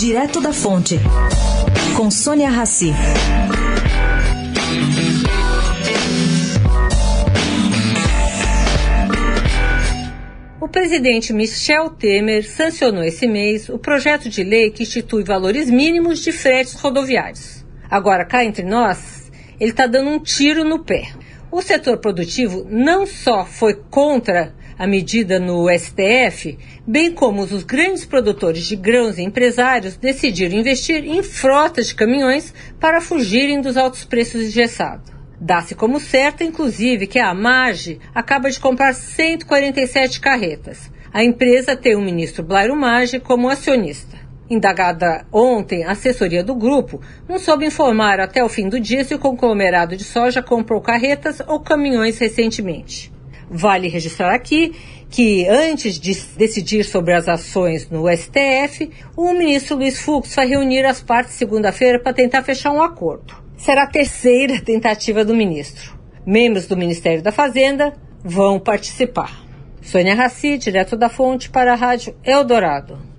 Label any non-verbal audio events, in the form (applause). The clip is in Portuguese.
Direto da Fonte, com Sônia Rassi. O presidente Michel Temer sancionou esse mês o projeto de lei que institui valores mínimos de fretes rodoviários. Agora, cá entre nós, ele está dando um tiro no pé. O setor produtivo não só foi contra a medida no STF, bem como os grandes produtores de grãos e empresários decidiram investir em frotas de caminhões para fugirem dos altos preços engessados. Dá-se como certo, inclusive, que a Mage acaba de comprar 147 carretas. A empresa tem o ministro Blairo Mage como acionista. Indagada ontem, a assessoria do grupo não soube informar até o fim do dia se o conglomerado de soja comprou carretas ou caminhões recentemente. Vale registrar aqui que, antes de decidir sobre as ações no STF, o ministro Luiz Fux vai reunir as partes segunda-feira para tentar fechar um acordo. Será a terceira (laughs) tentativa do ministro. Membros do Ministério da Fazenda vão participar. Sônia Raci, direto da fonte para a Rádio Eldorado.